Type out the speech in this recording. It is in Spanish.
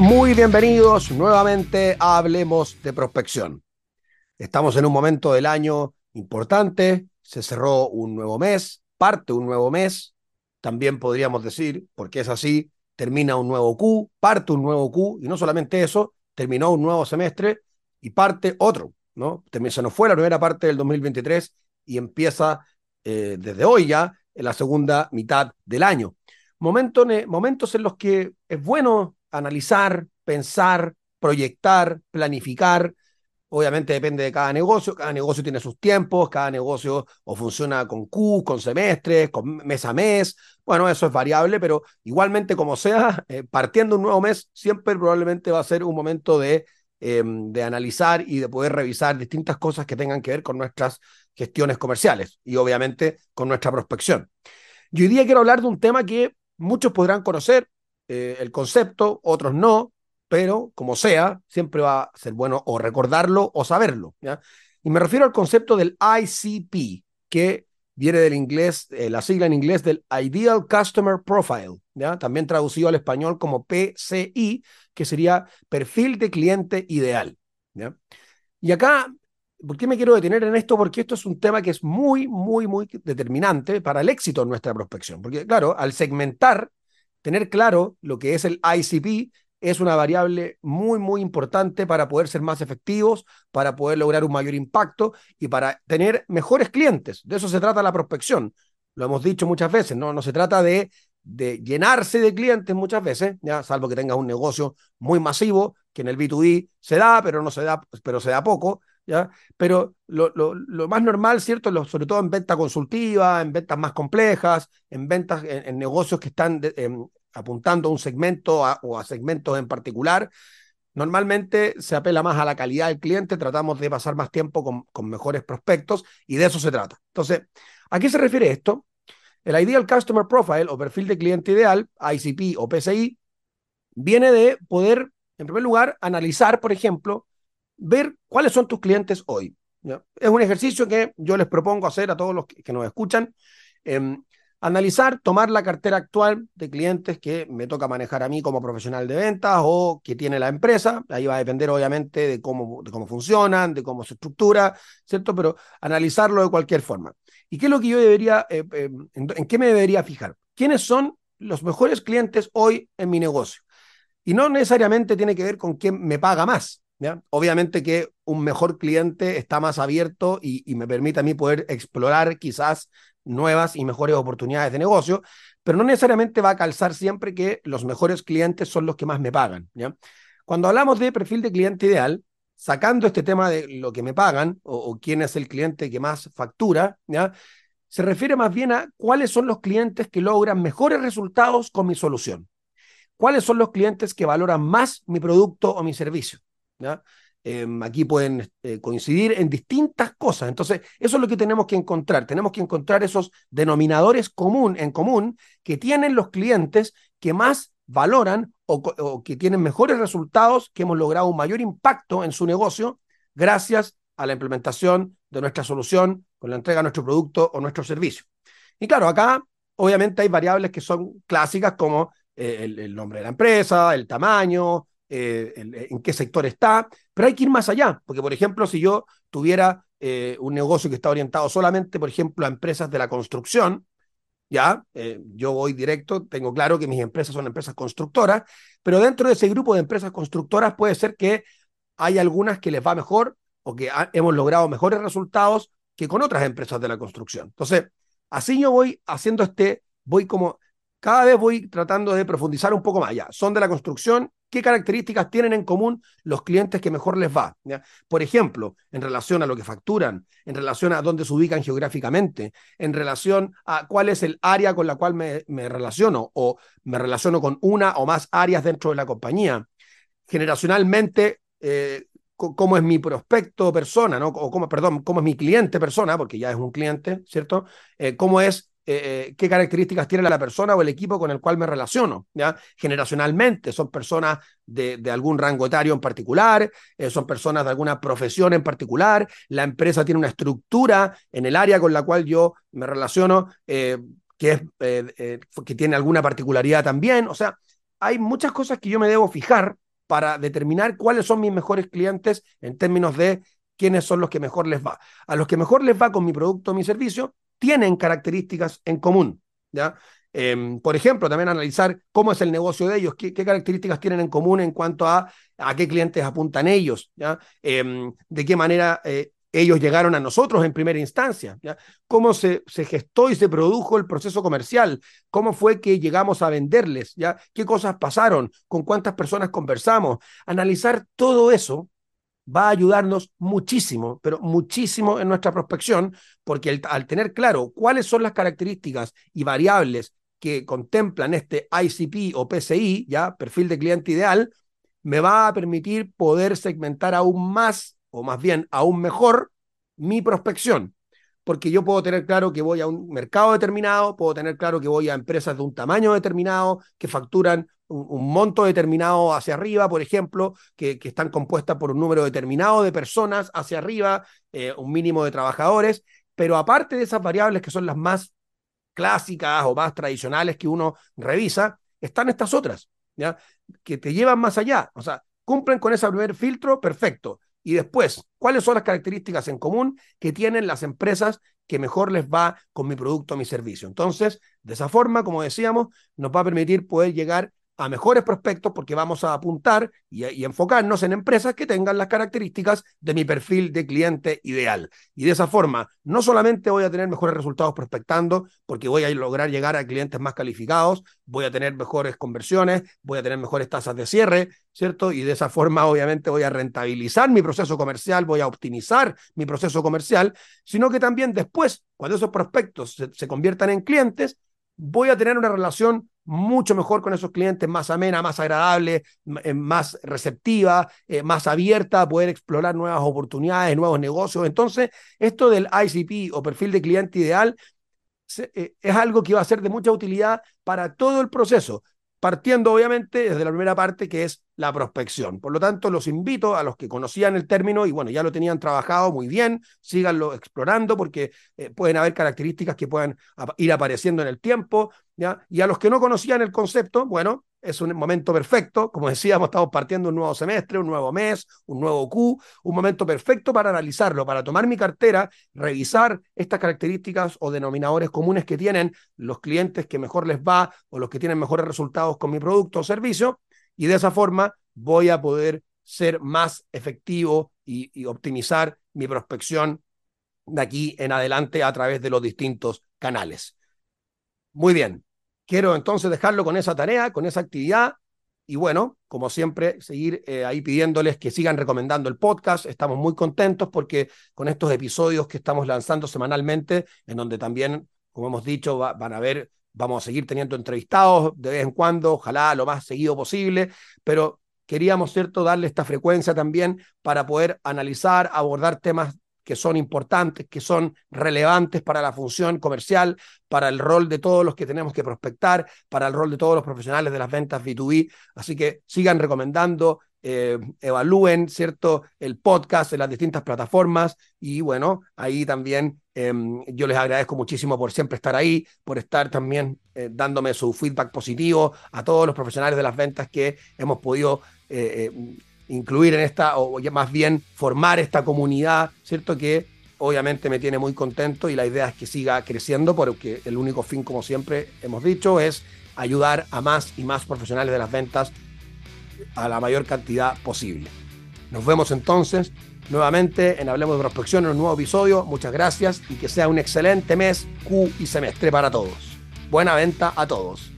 muy bienvenidos nuevamente a Hablemos de Prospección. Estamos en un momento del año importante, se cerró un nuevo mes, parte un nuevo mes, también podríamos decir, porque es así, termina un nuevo Q, parte un nuevo Q, y no solamente eso, terminó un nuevo semestre y parte otro, ¿no? Se nos fue la primera parte del 2023 y empieza eh, desde hoy ya en la segunda mitad del año. momentos en los que es bueno analizar, pensar, proyectar, planificar. Obviamente depende de cada negocio, cada negocio tiene sus tiempos, cada negocio o funciona con Q, con semestres, con mes a mes. Bueno, eso es variable, pero igualmente como sea, eh, partiendo un nuevo mes, siempre probablemente va a ser un momento de, em, de analizar y de poder revisar distintas cosas que tengan que ver con nuestras gestiones comerciales y obviamente con nuestra prospección. Y hoy día quiero hablar de un tema que muchos podrán conocer, eh, el concepto, otros no, pero como sea, siempre va a ser bueno o recordarlo o saberlo. Y me refiero al concepto del ICP, que viene del inglés, eh, la sigla en inglés del Ideal Customer Profile, también traducido al español como PCI, que sería perfil de cliente ideal. Y acá, ¿por qué me quiero detener en esto? Porque esto es un tema que es muy, muy, muy determinante para el éxito en nuestra prospección. Porque, claro, al segmentar tener claro lo que es el ICP es una variable muy, muy importante para poder ser más efectivos, para poder lograr un mayor impacto y para tener mejores clientes. De eso se trata la prospección. Lo hemos dicho muchas veces, no, no se trata de, de llenarse de clientes muchas veces, ya salvo que tengas un negocio muy masivo, que en el B2B se da, pero no se da, pero se da poco. Pero lo, lo, lo, más normal, ¿cierto? sobre todo en venta consultiva, en ventas más complejas, en ventas, en, negocios que están em, apuntando a un segmento o a segmentos en particular, normalmente se apela más a la calidad del cliente, tratamos de pasar más tiempo con, con mejores prospectos y de eso se trata. Entonces, ¿a qué se refiere esto? El Ideal Customer Profile o perfil de cliente ideal, ICP o PCI, viene de poder, en primer lugar, analizar, por ejemplo, ver cuáles son tus clientes hoy. Es un ejercicio que yo les propongo hacer a todos los que, nos escuchan. Em, analizar, tomar la cartera actual de clientes que me toca manejar a mí como profesional de ventas o que tiene la empresa. Ahí va a depender obviamente de cómo, cómo funcionan, de cómo se estructura, ¿cierto? Pero analizarlo de cualquier forma. ¿Y qué es lo que yo debería, eh, em, en qué me debería fijar? ¿Quiénes son los mejores clientes hoy en mi negocio? Y no necesariamente tiene que ver con quién me paga más. Obviamente que un mejor cliente está más abierto y, me permite a mí poder explorar quizás nuevas y mejores oportunidades de negocio, pero no necesariamente va a calzar siempre que los mejores clientes son los que más me pagan. Cuando hablamos de perfil de cliente ideal, sacando este tema de lo que me pagan o, quién es el cliente que más factura, se refiere más bien a cuáles son los clientes que logran mejores resultados con mi solución. ¿Cuáles son los clientes que valoran más mi producto o mi servicio? Em, aquí pueden eh, coincidir en distintas cosas. Entonces, eso es lo que tenemos que encontrar. Tenemos que encontrar esos denominadores común, en común que tienen los clientes que más valoran o, que tienen mejores resultados, que hemos logrado un mayor impacto en su negocio gracias a la implementación de nuestra solución con la entrega de nuestro producto o nuestro servicio. Y claro, acá obviamente hay variables que son clásicas como eh, el, nombre de la empresa, el tamaño, eh, en, qué sector está, pero hay que ir más allá, porque por ejemplo, si yo tuviera eh, un negocio que está orientado solamente, por ejemplo, a empresas de la construcción, ya, eh, yo voy directo, tengo claro que mis empresas son empresas constructoras, pero dentro de ese grupo de empresas constructoras puede ser que hay algunas que les va mejor o que hemos logrado mejores resultados que con otras empresas de la construcción. Entonces, así yo voy haciendo este, voy como, cada vez voy tratando de profundizar un poco más. Ya, son de la construcción, qué características tienen en común los clientes que mejor les va. Por ejemplo, en relación a lo que facturan, en relación a dónde se ubican geográficamente, en relación a cuál es el área con la cual me, relaciono o me relaciono con una o más áreas dentro de la compañía. Generacionalmente, eh, cómo es mi prospecto persona, ¿no? O cómo, perdón, cómo es mi cliente persona, porque ya es un cliente, ¿cierto? Eh, cómo es eh, eh, qué características tiene la persona o el equipo con el cual me relaciono. ¿ya? Generacionalmente son personas de, algún rango etario en particular, eh, son personas de alguna profesión en particular, la empresa tiene una estructura en el área con la cual yo me relaciono que, es, que tiene alguna particularidad también. O sea, hay muchas cosas que yo me debo fijar para determinar cuáles son mis mejores clientes en términos de quiénes son los que mejor les va. A los que mejor les va con mi producto o mi servicio tienen características en común. ¿ya? Em, por ejemplo, también analizar cómo es el negocio de ellos, qué, características tienen en común en cuanto a a qué clientes apuntan ellos, ¿ya? Em, de qué manera eh, ellos llegaron a nosotros en primera instancia, ¿ya? cómo se, se, gestó y se produjo el proceso comercial, cómo fue que llegamos a venderles, ¿ya? qué cosas pasaron, con cuántas personas conversamos. Analizar todo eso va a ayudarnos muchísimo, pero muchísimo en nuestra prospección, porque al tener claro cuáles son las características y variables que contemplan este ICP o PCI, ya, perfil de cliente ideal, me va a permitir poder segmentar aún más, o más bien aún mejor, mi prospección. Porque yo puedo tener claro que voy a un mercado determinado, puedo tener claro que voy a empresas de un tamaño determinado, que facturan un, monto determinado hacia arriba, por ejemplo, que, que, están compuestas por un número determinado de personas hacia arriba, eh, un mínimo de trabajadores, pero aparte de esas variables que son las más clásicas o más tradicionales que uno revisa, están estas otras, ¿ya? que te llevan más allá. O sea, cumplen con ese primer filtro, perfecto. Y después, ¿cuáles son las características en común que tienen las empresas que mejor les va con mi producto o mi servicio? Entonces, de esa forma, como decíamos, nos va a permitir poder llegar a mejores prospectos porque vamos a apuntar y, enfocarnos en empresas que tengan las características de mi perfil de cliente ideal. Y de esa forma, no solamente voy a tener mejores resultados prospectando porque voy a lograr llegar a clientes más calificados, voy a tener mejores conversiones, voy a tener mejores tasas de cierre, ¿cierto? Y de esa forma, obviamente, voy a rentabilizar mi proceso comercial, voy a optimizar mi proceso comercial, sino que también después, cuando esos prospectos se, conviertan en clientes, voy a tener una relación mucho mejor con esos clientes, más amena, más agradable, eh, más receptiva, eh, más abierta a poder explorar nuevas oportunidades, nuevos negocios. Entonces, esto del ICP o perfil de cliente ideal eh, es algo que va a ser de mucha utilidad para todo el proceso, partiendo obviamente desde la primera parte que es la prospección. Por lo tanto, los invito a los que conocían el término y bueno, ya lo tenían trabajado muy bien, síganlo explorando porque eh, pueden haber características que puedan ir apareciendo en el tiempo, ¿ya? Y a los que no conocían el concepto, bueno, es un momento perfecto, como decíamos, estamos partiendo un nuevo semestre, un nuevo mes, un nuevo Q, un momento perfecto para analizarlo, para tomar mi cartera, revisar estas características o denominadores comunes que tienen los clientes que mejor les va o los que tienen mejores resultados con mi producto o servicio y de esa forma voy a poder ser más efectivo y, optimizar mi prospección de aquí en adelante a través de los distintos canales. Muy bien, quiero entonces dejarlo con esa tarea, con esa actividad. Y bueno, como siempre, seguir eh, ahí pidiéndoles que sigan recomendando el podcast. Estamos muy contentos porque con estos episodios que estamos lanzando semanalmente, en donde también, como hemos dicho, van a ver Vamos a seguir teniendo entrevistados de vez en cuando, ojalá lo más seguido posible, pero queríamos, ¿cierto?, darle esta frecuencia también para poder analizar, abordar temas que son importantes, que son relevantes para la función comercial, para el rol de todos los que tenemos que prospectar, para el rol de todos los profesionales de las ventas B2B. Así que sigan recomendando, eh, evalúen, ¿cierto?, el podcast en las distintas plataformas y bueno, ahí también em, yo les agradezco muchísimo por siempre estar ahí, por estar también eh, dándome su feedback positivo a todos los profesionales de las ventas que hemos podido eh, incluir en esta, o más bien formar esta comunidad, ¿cierto? Que obviamente me tiene muy contento y la idea es que siga creciendo porque el único fin, como siempre hemos dicho, es ayudar a más y más profesionales de las ventas a la mayor cantidad posible. Nos vemos entonces nuevamente en Hablemos de Prospección en un nuevo episodio. Muchas gracias y que sea un excelente mes, Q y semestre para todos. Buena venta a todos.